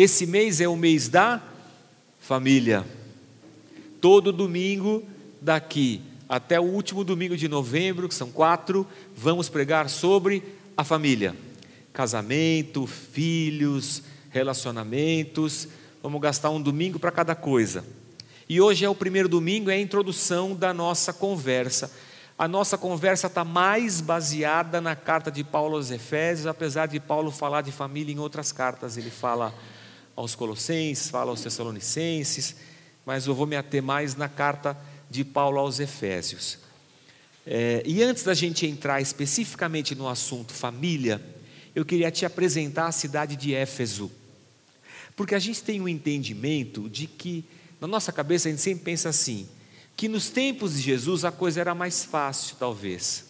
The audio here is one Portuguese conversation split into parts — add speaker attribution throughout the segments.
Speaker 1: Esse mês é o mês da família. Todo domingo daqui até o último domingo de novembro, que são quatro, vamos pregar sobre a família: casamento, filhos, relacionamentos. Vamos gastar um domingo para cada coisa. E hoje é o primeiro domingo, é a introdução da nossa conversa. A nossa conversa está mais baseada na carta de Paulo aos Efésios, apesar de Paulo falar de família em outras cartas. Ele fala aos Colossenses, fala aos Tessalonicenses, mas eu vou me ater mais na carta de Paulo aos Efésios. É, e antes da gente entrar especificamente no assunto família, eu queria te apresentar a cidade de Éfeso. Porque a gente tem um entendimento de que, na nossa cabeça, a gente sempre pensa assim: que nos tempos de Jesus a coisa era mais fácil, talvez.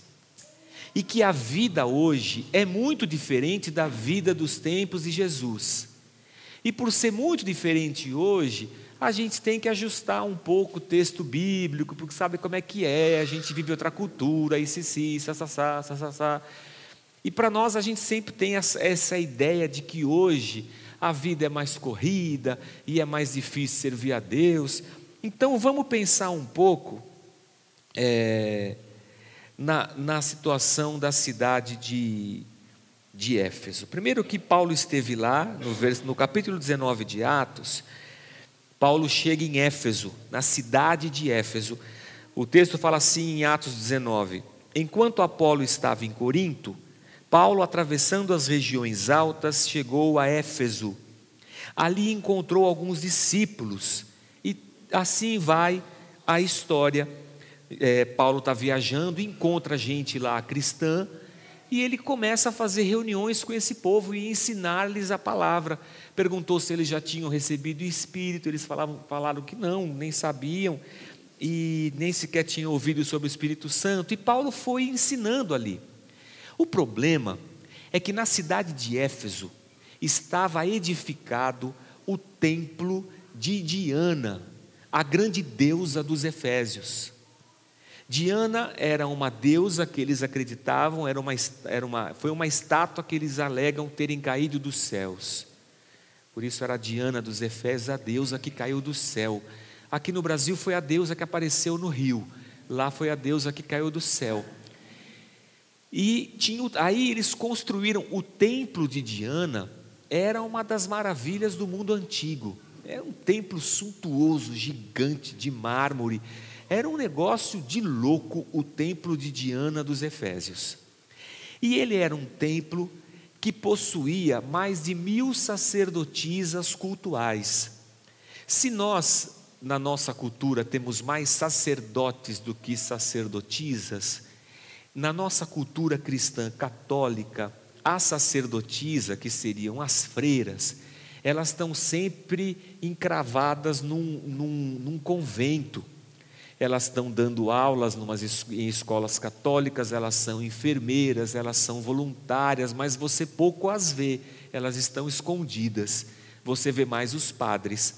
Speaker 1: E que a vida hoje é muito diferente da vida dos tempos de Jesus. E por ser muito diferente hoje, a gente tem que ajustar um pouco o texto bíblico, porque sabe como é que é, a gente vive outra cultura, isso, isso, sassá, sassá. E para nós a gente sempre tem essa, essa ideia de que hoje a vida é mais corrida e é mais difícil servir a Deus. Então vamos pensar um pouco é, na, na situação da cidade de, de Éfeso. Primeiro que Paulo esteve lá, no, vers, no capítulo 19 de Atos, Paulo chega em Éfeso, na cidade de Éfeso. O texto fala assim em Atos 19: Enquanto Apolo estava em Corinto, Paulo, atravessando as regiões altas, chegou a Éfeso. Ali encontrou alguns discípulos, e assim vai a história. É, Paulo está viajando, encontra gente lá cristã, e ele começa a fazer reuniões com esse povo e ensinar-lhes a palavra. Perguntou se eles já tinham recebido o Espírito, eles falavam, falaram que não, nem sabiam, e nem sequer tinham ouvido sobre o Espírito Santo. E Paulo foi ensinando ali. O problema é que na cidade de Éfeso estava edificado o templo de Diana, a grande deusa dos Efésios. Diana era uma deusa que eles acreditavam, era uma, era uma, foi uma estátua que eles alegam terem caído dos céus. Por isso era a Diana dos Efésios, a deusa que caiu do céu. Aqui no Brasil foi a deusa que apareceu no rio, lá foi a deusa que caiu do céu. E tinha, aí eles construíram o templo de Diana, era uma das maravilhas do mundo antigo. Era um templo suntuoso, gigante, de mármore era um negócio de louco o templo de Diana dos Efésios. E ele era um templo que possuía mais de mil sacerdotisas cultuais. Se nós, na nossa cultura, temos mais sacerdotes do que sacerdotisas, na nossa cultura cristã católica, a sacerdotisa, que seriam as freiras, elas estão sempre encravadas num, num, num convento elas estão dando aulas numas, em escolas católicas, elas são enfermeiras, elas são voluntárias, mas você pouco as vê, elas estão escondidas. Você vê mais os padres.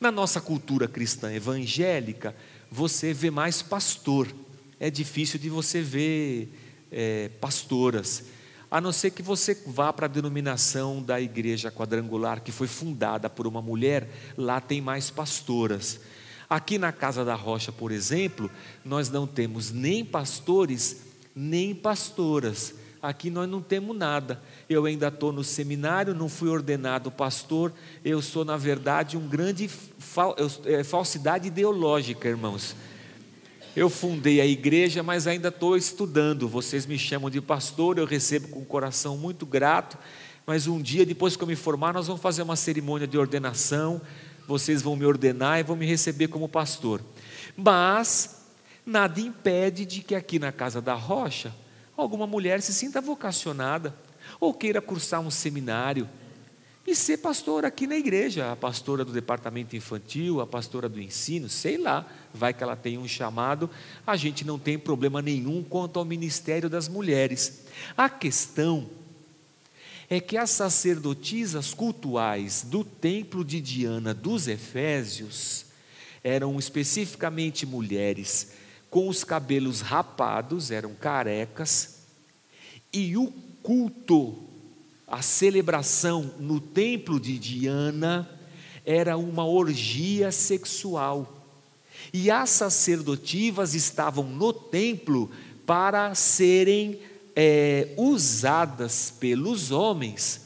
Speaker 1: Na nossa cultura cristã evangélica, você vê mais pastor. É difícil de você ver é, pastoras, a não ser que você vá para a denominação da igreja quadrangular, que foi fundada por uma mulher, lá tem mais pastoras. Aqui na Casa da Rocha, por exemplo, nós não temos nem pastores, nem pastoras. Aqui nós não temos nada. Eu ainda estou no seminário, não fui ordenado pastor. Eu sou, na verdade, um grande fal, é, falsidade ideológica, irmãos. Eu fundei a igreja, mas ainda estou estudando. Vocês me chamam de pastor, eu recebo com um coração muito grato. Mas um dia, depois que eu me formar, nós vamos fazer uma cerimônia de ordenação vocês vão me ordenar e vão me receber como pastor. Mas nada impede de que aqui na casa da rocha alguma mulher se sinta vocacionada ou queira cursar um seminário e ser pastora aqui na igreja, a pastora do departamento infantil, a pastora do ensino, sei lá, vai que ela tem um chamado, a gente não tem problema nenhum quanto ao ministério das mulheres. A questão é que as sacerdotisas cultuais do templo de Diana dos Efésios eram especificamente mulheres com os cabelos rapados, eram carecas, e o culto a celebração no templo de Diana era uma orgia sexual. E as sacerdotivas estavam no templo para serem é, usadas pelos homens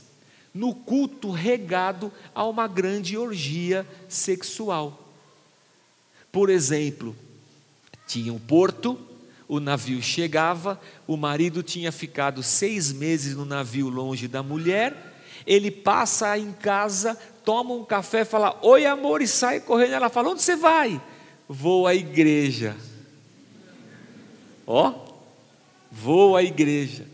Speaker 1: no culto regado a uma grande orgia sexual. Por exemplo, tinha um porto, o navio chegava, o marido tinha ficado seis meses no navio longe da mulher, ele passa em casa, toma um café, fala: Oi, amor, e sai correndo. Ela fala: Onde você vai? Vou à igreja. Ó, vou à igreja.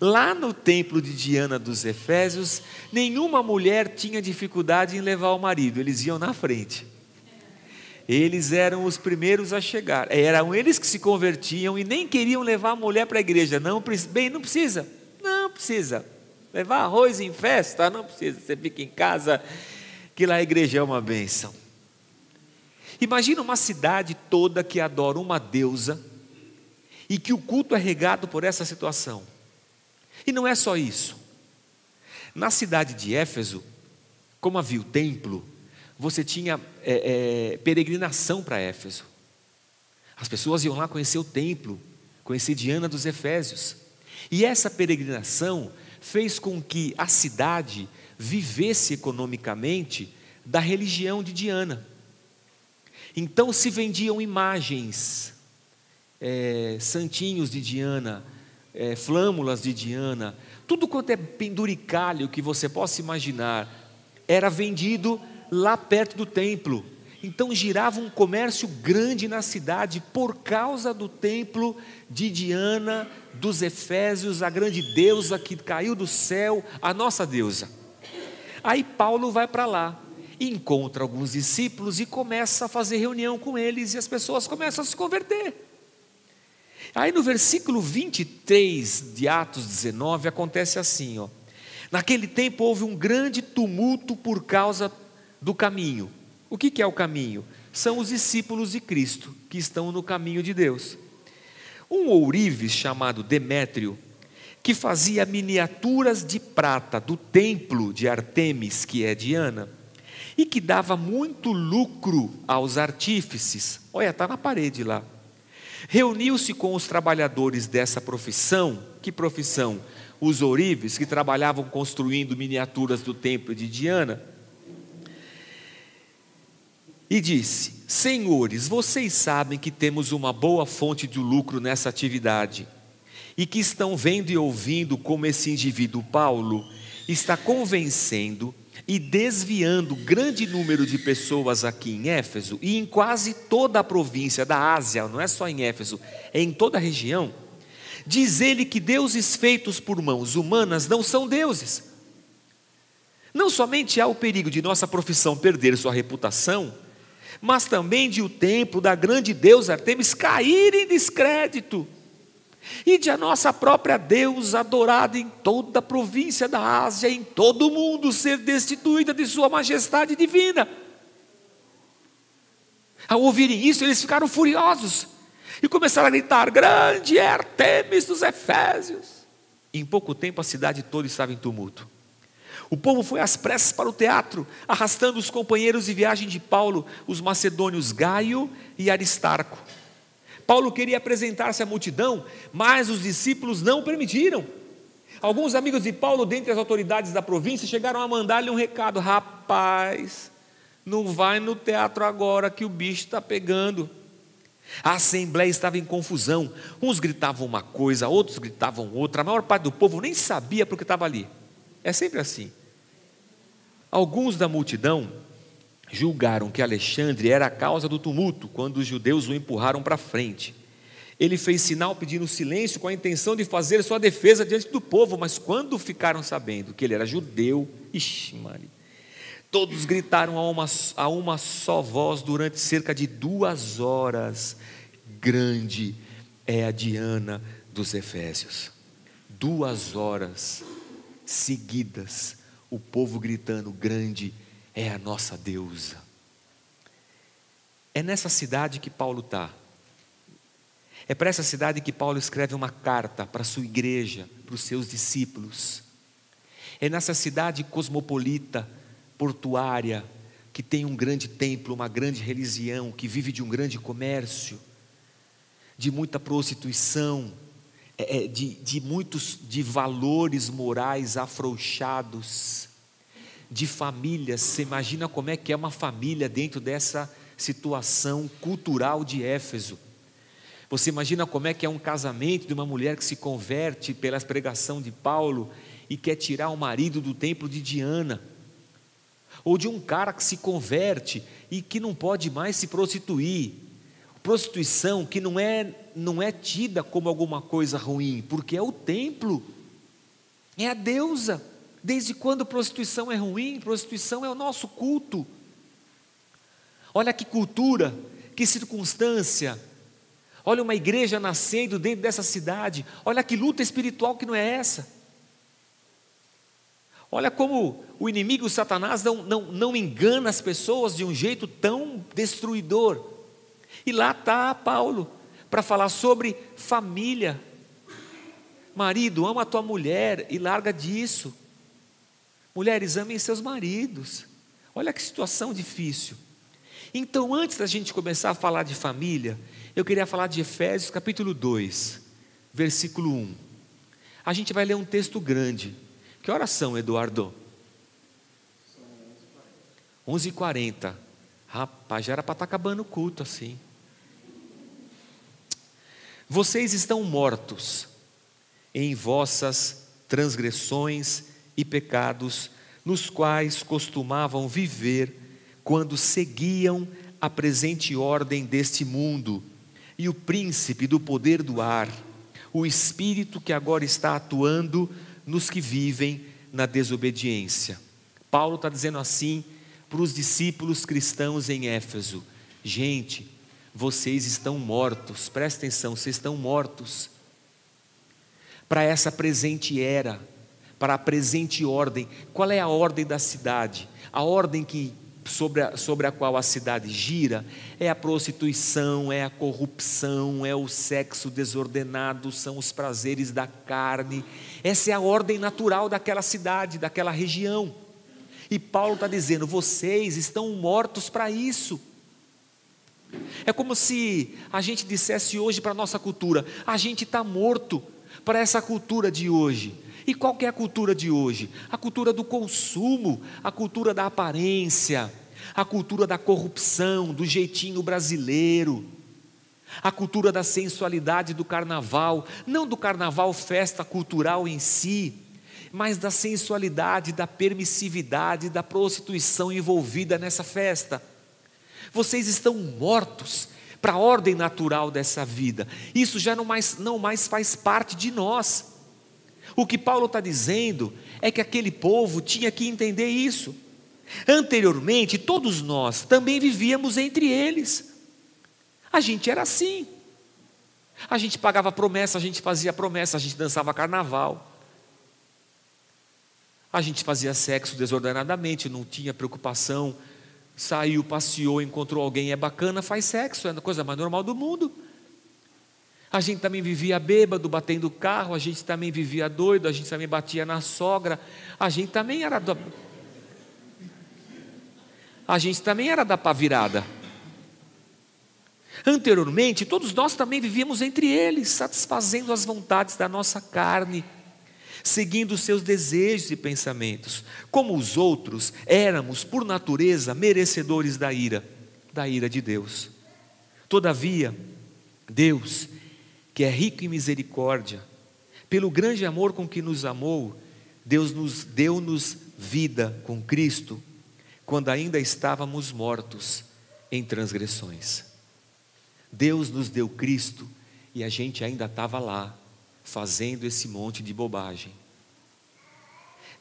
Speaker 1: Lá no templo de Diana dos Efésios, nenhuma mulher tinha dificuldade em levar o marido, eles iam na frente. Eles eram os primeiros a chegar. Eram eles que se convertiam e nem queriam levar a mulher para a igreja. Não, bem, não precisa. Não precisa. Levar arroz em festa? Não precisa. Você fica em casa, que lá a igreja é uma bênção. Imagina uma cidade toda que adora uma deusa e que o culto é regado por essa situação. E não é só isso. Na cidade de Éfeso, como havia o templo, você tinha é, é, peregrinação para Éfeso. As pessoas iam lá conhecer o templo, conhecer Diana dos Efésios. E essa peregrinação fez com que a cidade vivesse economicamente da religião de Diana. Então se vendiam imagens, é, santinhos de Diana, é, flâmulas de Diana, tudo quanto é penduricalho que você possa imaginar, era vendido lá perto do templo. Então girava um comércio grande na cidade por causa do templo de Diana dos Efésios, a grande deusa que caiu do céu, a nossa deusa. Aí Paulo vai para lá, encontra alguns discípulos e começa a fazer reunião com eles e as pessoas começam a se converter. Aí no versículo 23 de Atos 19 acontece assim, ó. Naquele tempo houve um grande tumulto por causa do caminho. O que, que é o caminho? São os discípulos de Cristo que estão no caminho de Deus. Um ourives chamado Demétrio, que fazia miniaturas de prata do templo de Artemis, que é Diana, e que dava muito lucro aos artífices. Olha, está na parede lá. Reuniu-se com os trabalhadores dessa profissão. Que profissão? Os ourives, que trabalhavam construindo miniaturas do templo de Diana e disse: Senhores, vocês sabem que temos uma boa fonte de lucro nessa atividade e que estão vendo e ouvindo como esse indivíduo Paulo está convencendo e desviando grande número de pessoas aqui em Éfeso e em quase toda a província da Ásia, não é só em Éfeso, é em toda a região. Diz ele que deuses feitos por mãos humanas não são deuses. Não somente há o perigo de nossa profissão perder sua reputação, mas também de o templo da grande deusa Artemis cair em descrédito, e de a nossa própria deusa adorada em toda a província da Ásia, em todo o mundo, ser destituída de sua majestade divina. Ao ouvirem isso, eles ficaram furiosos e começaram a gritar: Grande é Artemis dos Efésios! em pouco tempo a cidade toda estava em tumulto. O povo foi às pressas para o teatro, arrastando os companheiros de viagem de Paulo, os macedônios Gaio e Aristarco. Paulo queria apresentar-se à multidão, mas os discípulos não permitiram. Alguns amigos de Paulo, dentre as autoridades da província, chegaram a mandar-lhe um recado: rapaz, não vai no teatro agora que o bicho está pegando. A assembleia estava em confusão. Uns gritavam uma coisa, outros gritavam outra. A maior parte do povo nem sabia porque estava ali. É sempre assim. Alguns da multidão julgaram que Alexandre era a causa do tumulto quando os judeus o empurraram para frente. Ele fez sinal pedindo silêncio com a intenção de fazer sua defesa diante do povo, mas quando ficaram sabendo que ele era judeu, ixi, mano, todos gritaram a uma, a uma só voz durante cerca de duas horas: Grande é a Diana dos Efésios. Duas horas seguidas, o povo gritando: Grande é a nossa deusa. É nessa cidade que Paulo está. É para essa cidade que Paulo escreve uma carta para a sua igreja, para os seus discípulos. é nessa cidade cosmopolita, portuária, que tem um grande templo, uma grande religião, que vive de um grande comércio, de muita prostituição, é, é de, de muitos de valores morais afrouxados, de famílias. Você imagina como é que é uma família dentro dessa situação cultural de Éfeso. Você imagina como é que é um casamento de uma mulher que se converte pela pregação de Paulo e quer tirar o marido do templo de Diana, ou de um cara que se converte e que não pode mais se prostituir. Prostituição que não é não é tida como alguma coisa ruim, porque é o templo. É a deusa. Desde quando prostituição é ruim? Prostituição é o nosso culto. Olha que cultura, que circunstância. Olha uma igreja nascendo dentro dessa cidade. Olha que luta espiritual que não é essa. Olha como o inimigo, o Satanás, não, não, não engana as pessoas de um jeito tão destruidor. E lá está Paulo para falar sobre família. Marido, ama a tua mulher e larga disso. Mulheres, amem seus maridos. Olha que situação difícil. Então, antes da gente começar a falar de família, eu queria falar de Efésios capítulo 2, versículo 1. A gente vai ler um texto grande. Que horas são, Eduardo? 11h40. Rapaz, já era para estar tá acabando o culto assim. Vocês estão mortos em vossas transgressões e pecados, nos quais costumavam viver quando seguiam a presente ordem deste mundo e o príncipe do poder do ar, o espírito que agora está atuando nos que vivem na desobediência. Paulo está dizendo assim para os discípulos cristãos em Éfeso: gente, vocês estão mortos, presta atenção, vocês estão mortos para essa presente era, para a presente ordem. Qual é a ordem da cidade? A ordem que sobre a, sobre a qual a cidade gira é a prostituição, é a corrupção, é o sexo desordenado, são os prazeres da carne. Essa é a ordem natural daquela cidade, daquela região. E Paulo está dizendo: vocês estão mortos para isso. É como se a gente dissesse hoje para a nossa cultura: a gente está morto para essa cultura de hoje. E qual que é a cultura de hoje? A cultura do consumo, a cultura da aparência, a cultura da corrupção, do jeitinho brasileiro, a cultura da sensualidade do carnaval, não do carnaval festa cultural em si, mas da sensualidade, da permissividade, da prostituição envolvida nessa festa. Vocês estão mortos para a ordem natural dessa vida. Isso já não mais, não mais faz parte de nós. O que Paulo está dizendo é que aquele povo tinha que entender isso. Anteriormente, todos nós também vivíamos entre eles. A gente era assim. A gente pagava promessa, a gente fazia promessa, a gente dançava carnaval. A gente fazia sexo desordenadamente, não tinha preocupação. Saiu, passeou, encontrou alguém, é bacana, faz sexo, é a coisa mais normal do mundo. A gente também vivia bêbado, batendo carro, a gente também vivia doido, a gente também batia na sogra, a gente também era da, a gente também era da pavirada. Anteriormente, todos nós também vivíamos entre eles, satisfazendo as vontades da nossa carne, seguindo seus desejos e pensamentos. Como os outros, éramos, por natureza, merecedores da ira, da ira de Deus. Todavia, Deus que é rico em misericórdia, pelo grande amor com que nos amou, Deus nos deu-nos vida com Cristo, quando ainda estávamos mortos em transgressões. Deus nos deu Cristo e a gente ainda estava lá, fazendo esse monte de bobagem.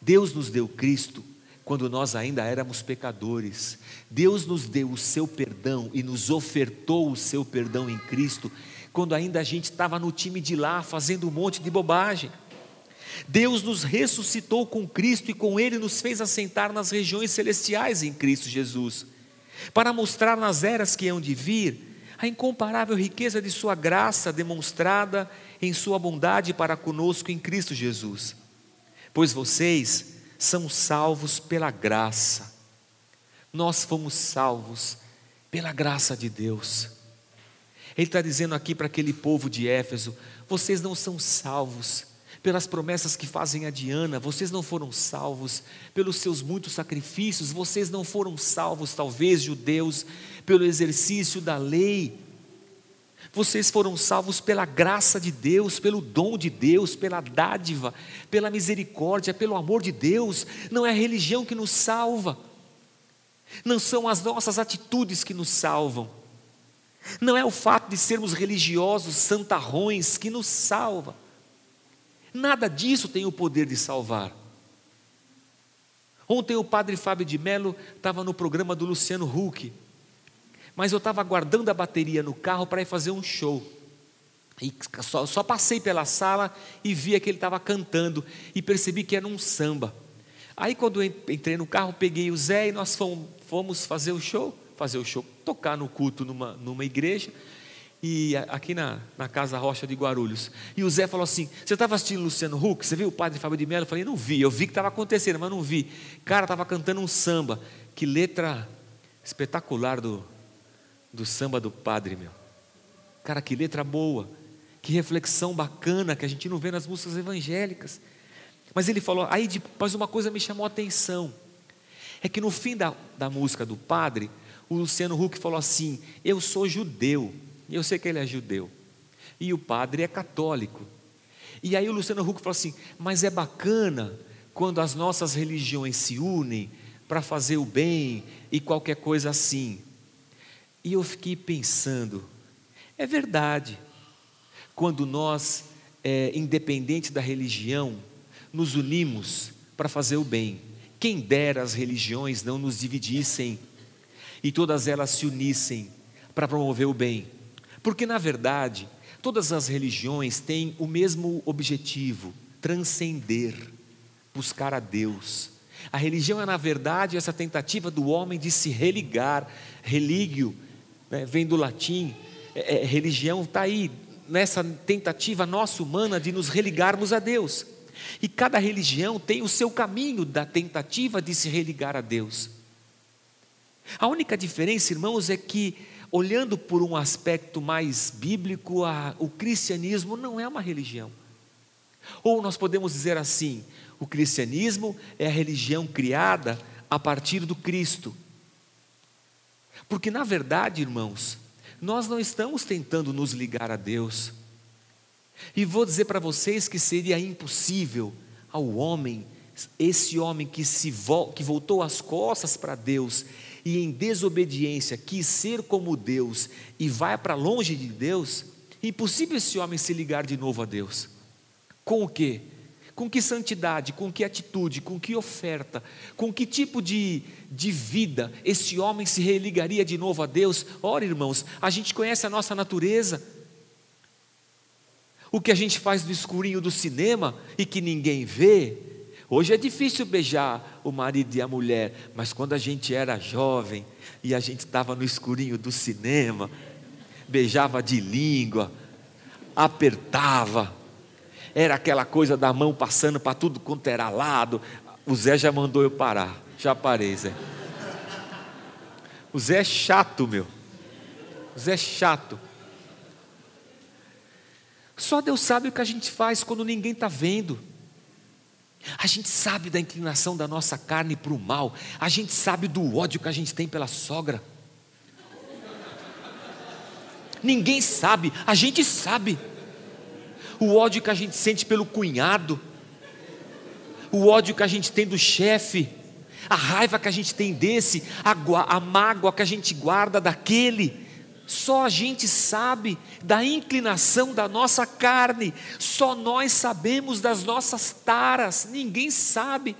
Speaker 1: Deus nos deu Cristo quando nós ainda éramos pecadores. Deus nos deu o seu perdão e nos ofertou o seu perdão em Cristo quando ainda a gente estava no time de lá fazendo um monte de bobagem. Deus nos ressuscitou com Cristo e com Ele nos fez assentar nas regiões celestiais em Cristo Jesus, para mostrar nas eras que hão de vir a incomparável riqueza de Sua graça demonstrada em Sua bondade para conosco em Cristo Jesus. Pois vocês são salvos pela graça. Nós fomos salvos pela graça de Deus. Ele está dizendo aqui para aquele povo de Éfeso: vocês não são salvos pelas promessas que fazem a Diana, vocês não foram salvos pelos seus muitos sacrifícios, vocês não foram salvos, talvez, judeus, pelo exercício da lei. Vocês foram salvos pela graça de Deus, pelo dom de Deus, pela dádiva, pela misericórdia, pelo amor de Deus. Não é a religião que nos salva, não são as nossas atitudes que nos salvam, não é o fato de sermos religiosos, santarrões que nos salva. Nada disso tem o poder de salvar. Ontem o padre Fábio de Mello estava no programa do Luciano Huck, mas eu estava guardando a bateria no carro para ir fazer um show. E só, só passei pela sala e vi que ele estava cantando e percebi que era um samba. Aí quando eu entrei no carro, peguei o Zé e nós fomos fazer o show, fazer o show, tocar no culto numa, numa igreja e aqui na, na Casa Rocha de Guarulhos. E o Zé falou assim: Você estava assistindo Luciano Huck? Você viu o padre Fábio de Mello? Eu falei: Não vi, eu vi que estava acontecendo, mas não vi. Cara, estava cantando um samba. Que letra espetacular do, do samba do padre, meu. Cara, que letra boa. Que reflexão bacana que a gente não vê nas músicas evangélicas. Mas ele falou, aí depois uma coisa me chamou a atenção. É que no fim da, da música do padre, o Luciano Huck falou assim: Eu sou judeu. Eu sei que ele é judeu. E o padre é católico. E aí o Luciano Huck falou assim: mas é bacana quando as nossas religiões se unem para fazer o bem e qualquer coisa assim. E eu fiquei pensando, é verdade, quando nós, é, independente da religião, nos unimos para fazer o bem. Quem dera as religiões não nos dividissem e todas elas se unissem para promover o bem. Porque, na verdade, todas as religiões têm o mesmo objetivo: transcender, buscar a Deus. A religião é, na verdade, essa tentativa do homem de se religar. Religio né, vem do latim, é, é, religião está aí, nessa tentativa nossa humana de nos religarmos a Deus. E cada religião tem o seu caminho da tentativa de se religar a Deus. A única diferença, irmãos, é que olhando por um aspecto mais bíblico, a, o cristianismo não é uma religião. Ou nós podemos dizer assim: o cristianismo é a religião criada a partir do Cristo. Porque, na verdade, irmãos, nós não estamos tentando nos ligar a Deus. E vou dizer para vocês que seria impossível ao homem, esse homem que, se que voltou as costas para Deus e em desobediência quis ser como Deus e vai para longe de Deus, impossível esse homem se ligar de novo a Deus. Com o quê? Com que santidade, com que atitude, com que oferta, com que tipo de, de vida esse homem se religaria de novo a Deus? Ora, irmãos, a gente conhece a nossa natureza. O que a gente faz no escurinho do cinema e que ninguém vê, Hoje é difícil beijar o marido e a mulher, mas quando a gente era jovem e a gente estava no escurinho do cinema, beijava de língua, apertava, era aquela coisa da mão passando para tudo quanto era lado. O Zé já mandou eu parar, já parei, Zé. O Zé é chato, meu. O Zé é chato. Só Deus sabe o que a gente faz quando ninguém está vendo. A gente sabe da inclinação da nossa carne para o mal, a gente sabe do ódio que a gente tem pela sogra. Ninguém sabe, a gente sabe. O ódio que a gente sente pelo cunhado, o ódio que a gente tem do chefe, a raiva que a gente tem desse, a, a mágoa que a gente guarda daquele. Só a gente sabe da inclinação da nossa carne, só nós sabemos das nossas taras, ninguém sabe.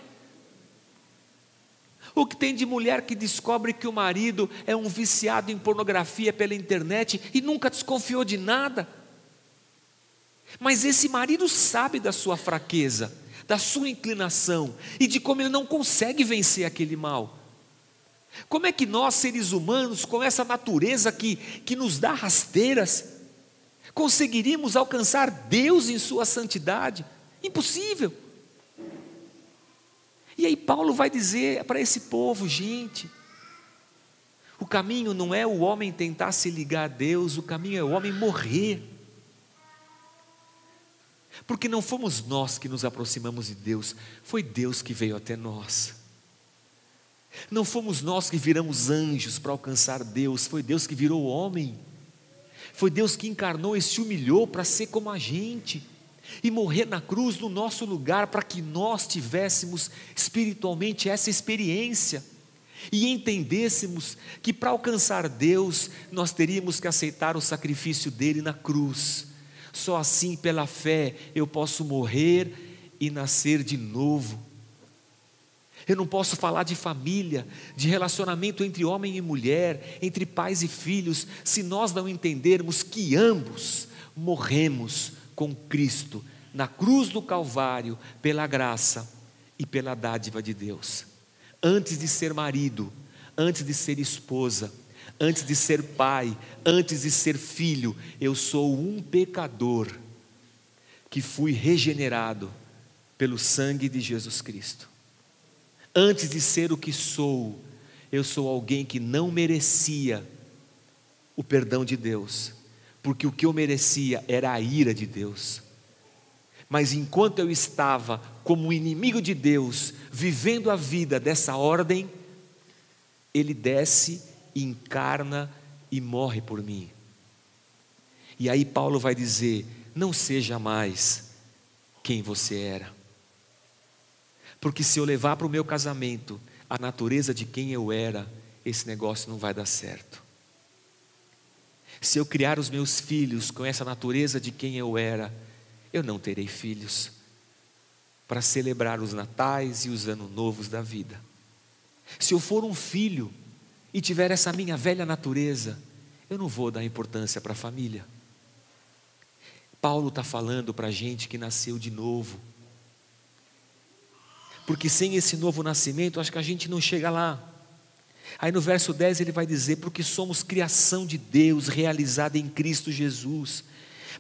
Speaker 1: O que tem de mulher que descobre que o marido é um viciado em pornografia pela internet e nunca desconfiou de nada? Mas esse marido sabe da sua fraqueza, da sua inclinação e de como ele não consegue vencer aquele mal. Como é que nós, seres humanos, com essa natureza que, que nos dá rasteiras, conseguiríamos alcançar Deus em Sua santidade? Impossível. E aí Paulo vai dizer para esse povo, gente, o caminho não é o homem tentar se ligar a Deus, o caminho é o homem morrer. Porque não fomos nós que nos aproximamos de Deus, foi Deus que veio até nós. Não fomos nós que viramos anjos para alcançar Deus, foi Deus que virou homem. Foi Deus que encarnou e se humilhou para ser como a gente e morrer na cruz no nosso lugar para que nós tivéssemos espiritualmente essa experiência e entendêssemos que para alcançar Deus nós teríamos que aceitar o sacrifício dele na cruz. Só assim, pela fé, eu posso morrer e nascer de novo. Eu não posso falar de família, de relacionamento entre homem e mulher, entre pais e filhos, se nós não entendermos que ambos morremos com Cristo na cruz do Calvário, pela graça e pela dádiva de Deus. Antes de ser marido, antes de ser esposa, antes de ser pai, antes de ser filho, eu sou um pecador que fui regenerado pelo sangue de Jesus Cristo. Antes de ser o que sou, eu sou alguém que não merecia o perdão de Deus, porque o que eu merecia era a ira de Deus. Mas enquanto eu estava como inimigo de Deus, vivendo a vida dessa ordem, ele desce, encarna e morre por mim. E aí Paulo vai dizer: não seja mais quem você era. Porque se eu levar para o meu casamento a natureza de quem eu era, esse negócio não vai dar certo. Se eu criar os meus filhos com essa natureza de quem eu era, eu não terei filhos para celebrar os natais e os anos novos da vida. Se eu for um filho e tiver essa minha velha natureza, eu não vou dar importância para a família. Paulo está falando para a gente que nasceu de novo porque sem esse novo nascimento, acho que a gente não chega lá. Aí no verso 10 ele vai dizer: Porque somos criação de Deus, realizada em Cristo Jesus,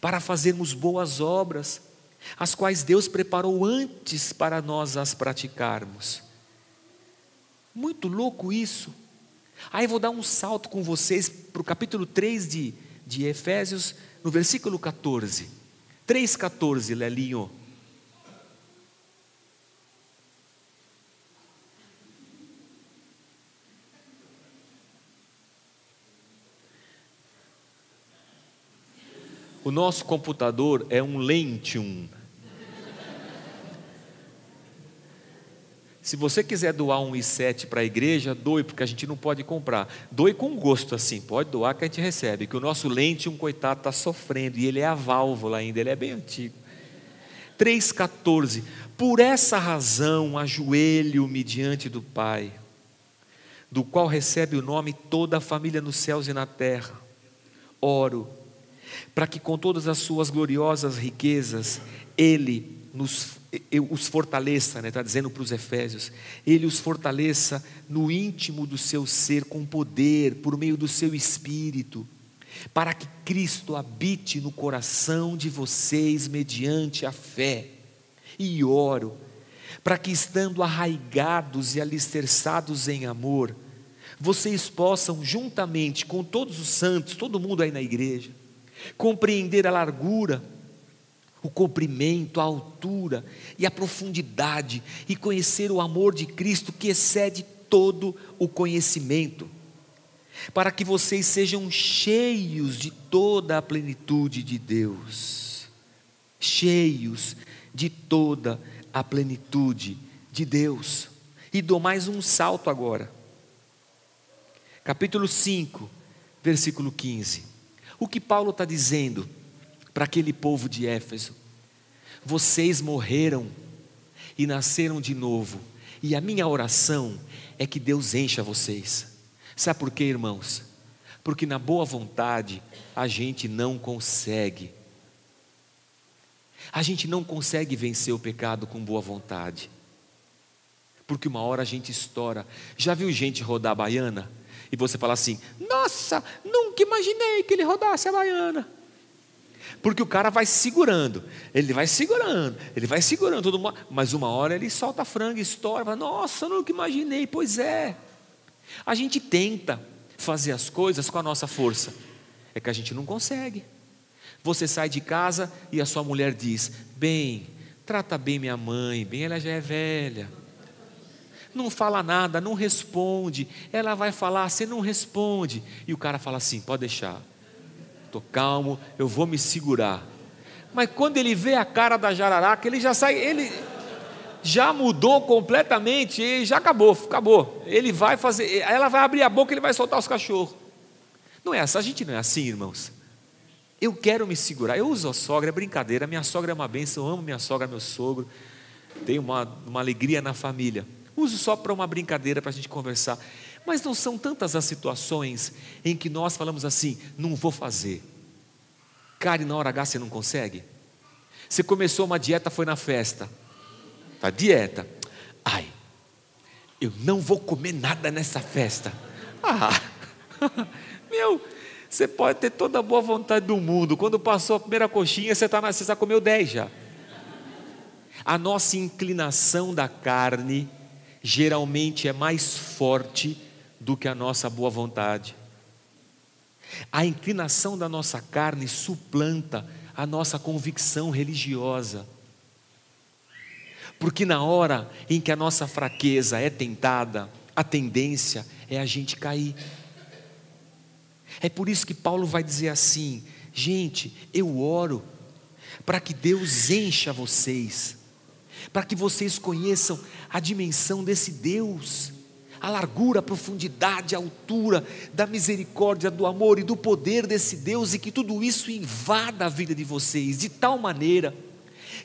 Speaker 1: para fazermos boas obras, as quais Deus preparou antes para nós as praticarmos. Muito louco isso. Aí vou dar um salto com vocês para o capítulo 3 de, de Efésios, no versículo 14. 3,14, Lelinho. O nosso computador é um Lentium. Se você quiser doar um i7 para a igreja, doe, porque a gente não pode comprar. Doe com gosto assim, pode doar que a gente recebe. Que o nosso Lentium, coitado, está sofrendo, e ele é a válvula ainda, ele é bem antigo. 3,14. Por essa razão, ajoelho-me diante do Pai, do qual recebe o nome toda a família nos céus e na terra. Oro para que com todas as suas gloriosas riquezas ele nos os fortaleça, está né, tá dizendo para os Efésios, ele os fortaleça no íntimo do seu ser com poder, por meio do seu espírito, para que Cristo habite no coração de vocês mediante a fé. E oro, para que estando arraigados e alicerçados em amor, vocês possam, juntamente com todos os santos, todo mundo aí na igreja, compreender a largura, o comprimento, a altura e a profundidade, e conhecer o amor de Cristo que excede todo o conhecimento, para que vocês sejam cheios de toda a plenitude de Deus. Cheios de toda a plenitude de Deus. E dou mais um salto agora. Capítulo 5, versículo 15. O que Paulo está dizendo para aquele povo de Éfeso? Vocês morreram e nasceram de novo, e a minha oração é que Deus encha vocês. Sabe por quê, irmãos? Porque na boa vontade a gente não consegue. A gente não consegue vencer o pecado com boa vontade. Porque uma hora a gente estoura. Já viu gente rodar baiana? E você fala assim: Nossa, nunca imaginei que ele rodasse a baiana. Porque o cara vai segurando, ele vai segurando, ele vai segurando, todo mundo, mas uma hora ele solta frango, estoura, fala, nossa, nunca imaginei, pois é. A gente tenta fazer as coisas com a nossa força, é que a gente não consegue. Você sai de casa e a sua mulher diz: Bem, trata bem minha mãe, bem, ela já é velha. Não fala nada, não responde. Ela vai falar, você não responde. E o cara fala assim: Pode deixar, estou calmo, eu vou me segurar. Mas quando ele vê a cara da jararaca, ele já sai, ele já mudou completamente, e já acabou, acabou. Ele vai fazer, ela vai abrir a boca, ele vai soltar os cachorros. Não é assim, a gente não é assim, irmãos. Eu quero me segurar. Eu uso a sogra, é brincadeira. Minha sogra é uma bênção, eu amo minha sogra, meu sogro. Tenho uma, uma alegria na família. Uso só para uma brincadeira, para a gente conversar. Mas não são tantas as situações em que nós falamos assim: não vou fazer. Cara, e na hora H você não consegue? Você começou uma dieta, foi na festa. Tá dieta. Ai, eu não vou comer nada nessa festa. Ah, meu, você pode ter toda a boa vontade do mundo. Quando passou a primeira coxinha, você, tá na, você já comeu 10 já. A nossa inclinação da carne geralmente é mais forte do que a nossa boa vontade. A inclinação da nossa carne suplanta a nossa convicção religiosa. Porque na hora em que a nossa fraqueza é tentada, a tendência é a gente cair. É por isso que Paulo vai dizer assim: gente, eu oro para que Deus encha vocês, para que vocês conheçam a dimensão desse Deus, a largura, a profundidade, a altura da misericórdia, do amor e do poder desse Deus, e que tudo isso invada a vida de vocês de tal maneira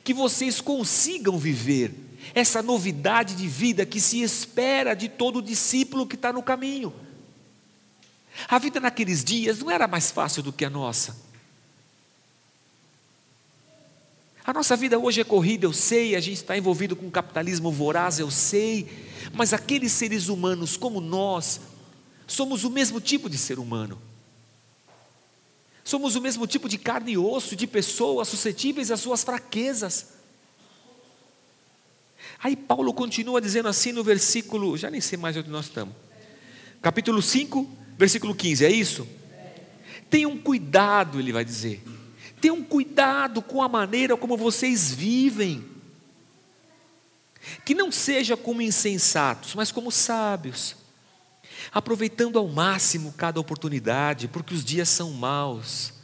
Speaker 1: que vocês consigam viver essa novidade de vida que se espera de todo discípulo que está no caminho. A vida naqueles dias não era mais fácil do que a nossa. A nossa vida hoje é corrida, eu sei, a gente está envolvido com capitalismo voraz, eu sei, mas aqueles seres humanos como nós, somos o mesmo tipo de ser humano. Somos o mesmo tipo de carne e osso, de pessoas suscetíveis às suas fraquezas. Aí Paulo continua dizendo assim no versículo, já nem sei mais onde nós estamos, capítulo 5, Versículo 15, é isso? Tenham cuidado, ele vai dizer. Tenham cuidado com a maneira como vocês vivem. Que não seja como insensatos, mas como sábios, aproveitando ao máximo cada oportunidade, porque os dias são maus.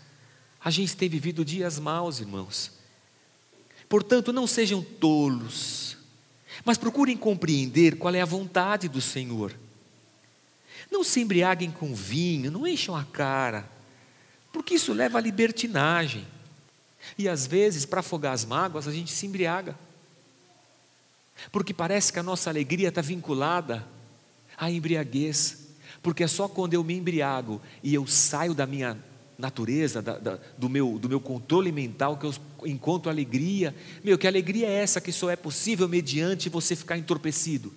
Speaker 1: A gente tem vivido dias maus, irmãos. Portanto, não sejam tolos, mas procurem compreender qual é a vontade do Senhor. Não se embriaguem com vinho, não encham a cara, porque isso leva à libertinagem. E às vezes, para afogar as mágoas, a gente se embriaga. Porque parece que a nossa alegria está vinculada à embriaguez. Porque é só quando eu me embriago e eu saio da minha natureza, da, da, do, meu, do meu controle mental, que eu encontro alegria. Meu, que alegria é essa que só é possível mediante você ficar entorpecido?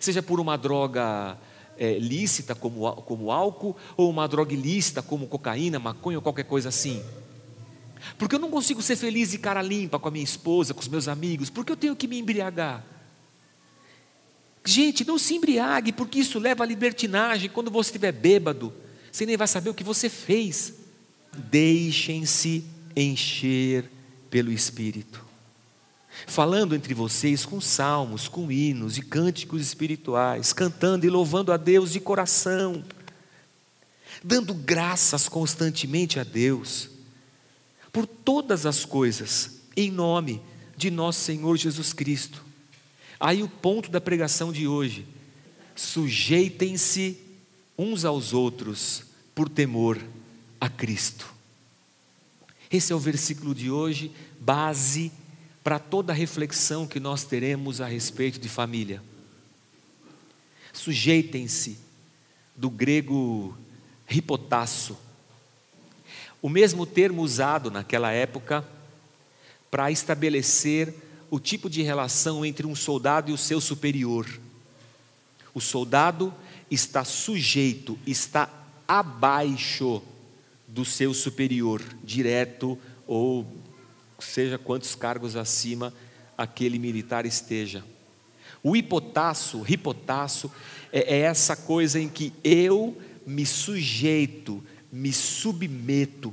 Speaker 1: Seja por uma droga é, lícita, como, como álcool, ou uma droga ilícita, como cocaína, maconha ou qualquer coisa assim. Porque eu não consigo ser feliz de cara limpa com a minha esposa, com os meus amigos, porque eu tenho que me embriagar. Gente, não se embriague, porque isso leva à libertinagem. Quando você estiver bêbado, você nem vai saber o que você fez. Deixem-se encher pelo Espírito falando entre vocês com salmos, com hinos e cânticos espirituais, cantando e louvando a Deus de coração, dando graças constantemente a Deus por todas as coisas, em nome de nosso Senhor Jesus Cristo. Aí o ponto da pregação de hoje: sujeitem-se uns aos outros por temor a Cristo. Esse é o versículo de hoje, base para toda reflexão que nós teremos a respeito de família. Sujeitem-se do grego hipotasso, o mesmo termo usado naquela época para estabelecer o tipo de relação entre um soldado e o seu superior. O soldado está sujeito, está abaixo do seu superior, direto ou seja quantos cargos acima aquele militar esteja. O hipotasso, hipotasso, é, é essa coisa em que eu me sujeito, me submeto,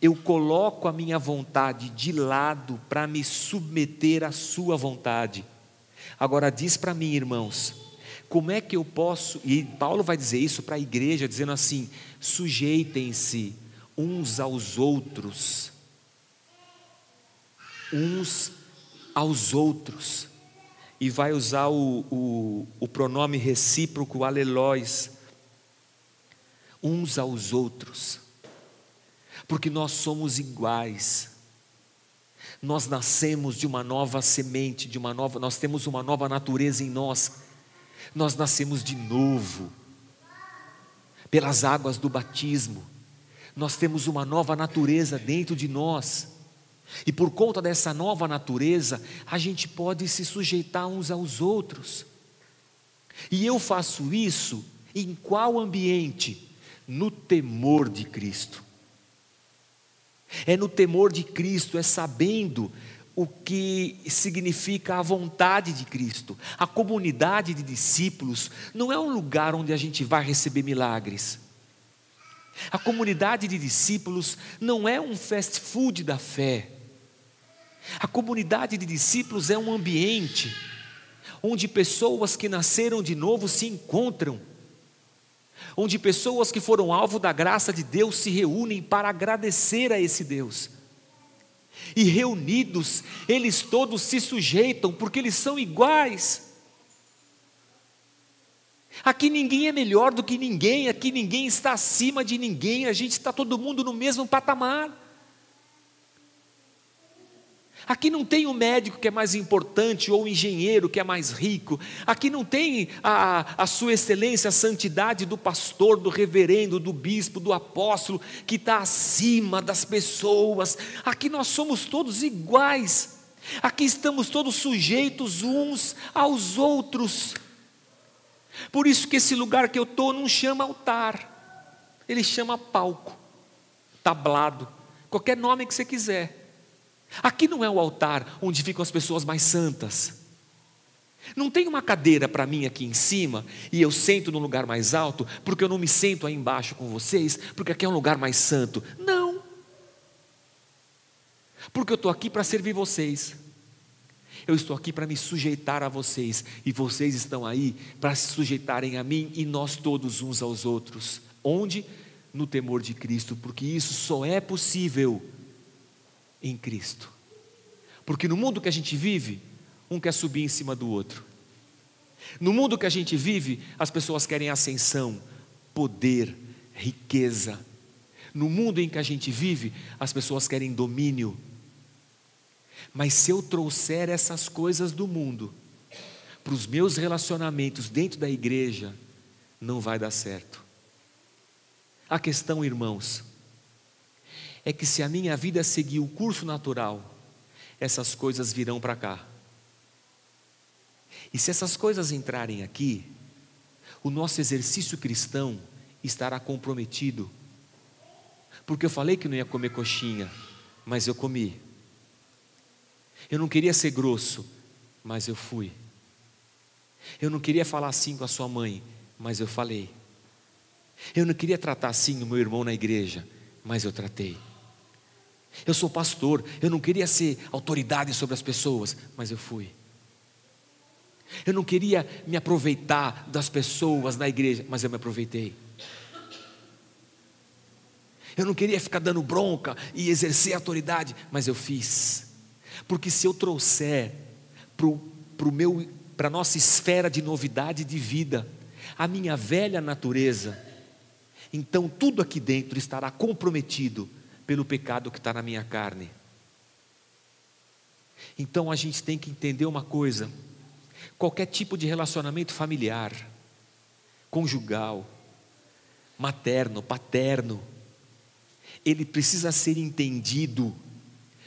Speaker 1: eu coloco a minha vontade de lado para me submeter à sua vontade. Agora diz para mim, irmãos, como é que eu posso, e Paulo vai dizer isso para a igreja, dizendo assim: sujeitem-se uns aos outros, uns aos outros, e vai usar o, o, o pronome recíproco aleluia, uns aos outros, porque nós somos iguais. Nós nascemos de uma nova semente, de uma nova, nós temos uma nova natureza em nós. Nós nascemos de novo pelas águas do batismo. Nós temos uma nova natureza dentro de nós. E por conta dessa nova natureza, a gente pode se sujeitar uns aos outros. E eu faço isso em qual ambiente? No temor de Cristo. É no temor de Cristo, é sabendo o que significa a vontade de Cristo. A comunidade de discípulos não é um lugar onde a gente vai receber milagres. A comunidade de discípulos não é um fast food da fé. A comunidade de discípulos é um ambiente onde pessoas que nasceram de novo se encontram, onde pessoas que foram alvo da graça de Deus se reúnem para agradecer a esse Deus. E reunidos, eles todos se sujeitam, porque eles são iguais. Aqui ninguém é melhor do que ninguém, aqui ninguém está acima de ninguém, a gente está todo mundo no mesmo patamar. Aqui não tem o médico que é mais importante ou o engenheiro que é mais rico. Aqui não tem a, a sua excelência, a santidade do pastor, do reverendo, do bispo, do apóstolo, que está acima das pessoas. Aqui nós somos todos iguais. Aqui estamos todos sujeitos uns aos outros. Por isso que esse lugar que eu estou não chama altar, ele chama palco, tablado, qualquer nome que você quiser. Aqui não é o altar onde ficam as pessoas mais santas. Não tem uma cadeira para mim aqui em cima e eu sento no lugar mais alto, porque eu não me sento aí embaixo com vocês, porque aqui é um lugar mais santo. Não. Porque eu estou aqui para servir vocês. Eu estou aqui para me sujeitar a vocês, e vocês estão aí para se sujeitarem a mim e nós todos uns aos outros. Onde? No temor de Cristo, porque isso só é possível em Cristo. Porque no mundo que a gente vive, um quer subir em cima do outro. No mundo que a gente vive, as pessoas querem ascensão, poder, riqueza. No mundo em que a gente vive, as pessoas querem domínio. Mas se eu trouxer essas coisas do mundo para os meus relacionamentos dentro da igreja, não vai dar certo. A questão, irmãos, é que se a minha vida seguir o curso natural, essas coisas virão para cá. E se essas coisas entrarem aqui, o nosso exercício cristão estará comprometido. Porque eu falei que não ia comer coxinha, mas eu comi. Eu não queria ser grosso, mas eu fui. Eu não queria falar assim com a sua mãe, mas eu falei. Eu não queria tratar assim o meu irmão na igreja, mas eu tratei. Eu sou pastor, eu não queria ser autoridade sobre as pessoas, mas eu fui. Eu não queria me aproveitar das pessoas na igreja, mas eu me aproveitei. Eu não queria ficar dando bronca e exercer autoridade, mas eu fiz. Porque se eu trouxer para a nossa esfera de novidade de vida, a minha velha natureza, então tudo aqui dentro estará comprometido pelo pecado que está na minha carne. Então a gente tem que entender uma coisa: qualquer tipo de relacionamento familiar, conjugal, materno, paterno, ele precisa ser entendido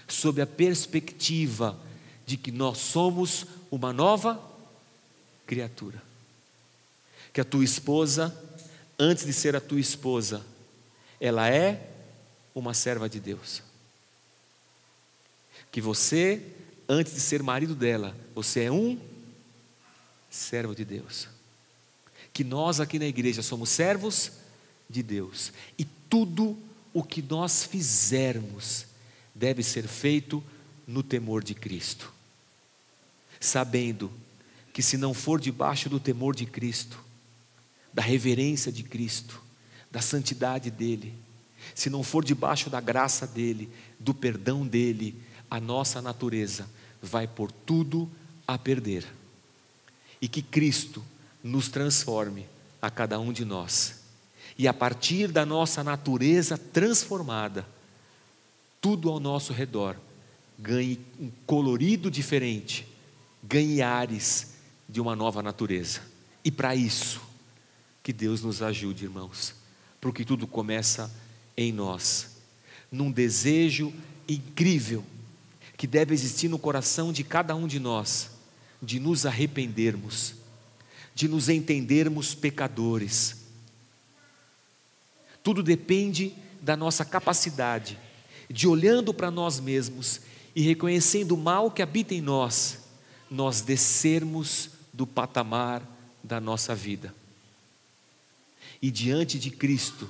Speaker 1: sob a perspectiva de que nós somos uma nova criatura. Que a tua esposa, antes de ser a tua esposa, ela é uma serva de Deus. Que você, antes de ser marido dela, você é um servo de Deus. Que nós aqui na igreja somos servos de Deus. E tudo o que nós fizermos deve ser feito no temor de Cristo. Sabendo que se não for debaixo do temor de Cristo, da reverência de Cristo, da santidade dele, se não for debaixo da graça dele, do perdão dele, a nossa natureza vai por tudo a perder. E que Cristo nos transforme a cada um de nós. E a partir da nossa natureza transformada, tudo ao nosso redor ganhe um colorido diferente, ganhe ares de uma nova natureza. E para isso, que Deus nos ajude, irmãos, porque tudo começa em nós, num desejo incrível que deve existir no coração de cada um de nós, de nos arrependermos, de nos entendermos pecadores. Tudo depende da nossa capacidade de olhando para nós mesmos e reconhecendo o mal que habita em nós, nós descermos do patamar da nossa vida. E diante de Cristo,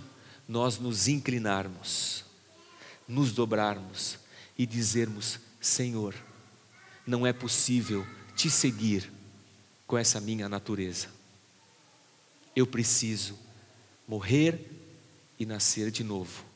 Speaker 1: nós nos inclinarmos, nos dobrarmos e dizermos: Senhor, não é possível te seguir com essa minha natureza. Eu preciso morrer e nascer de novo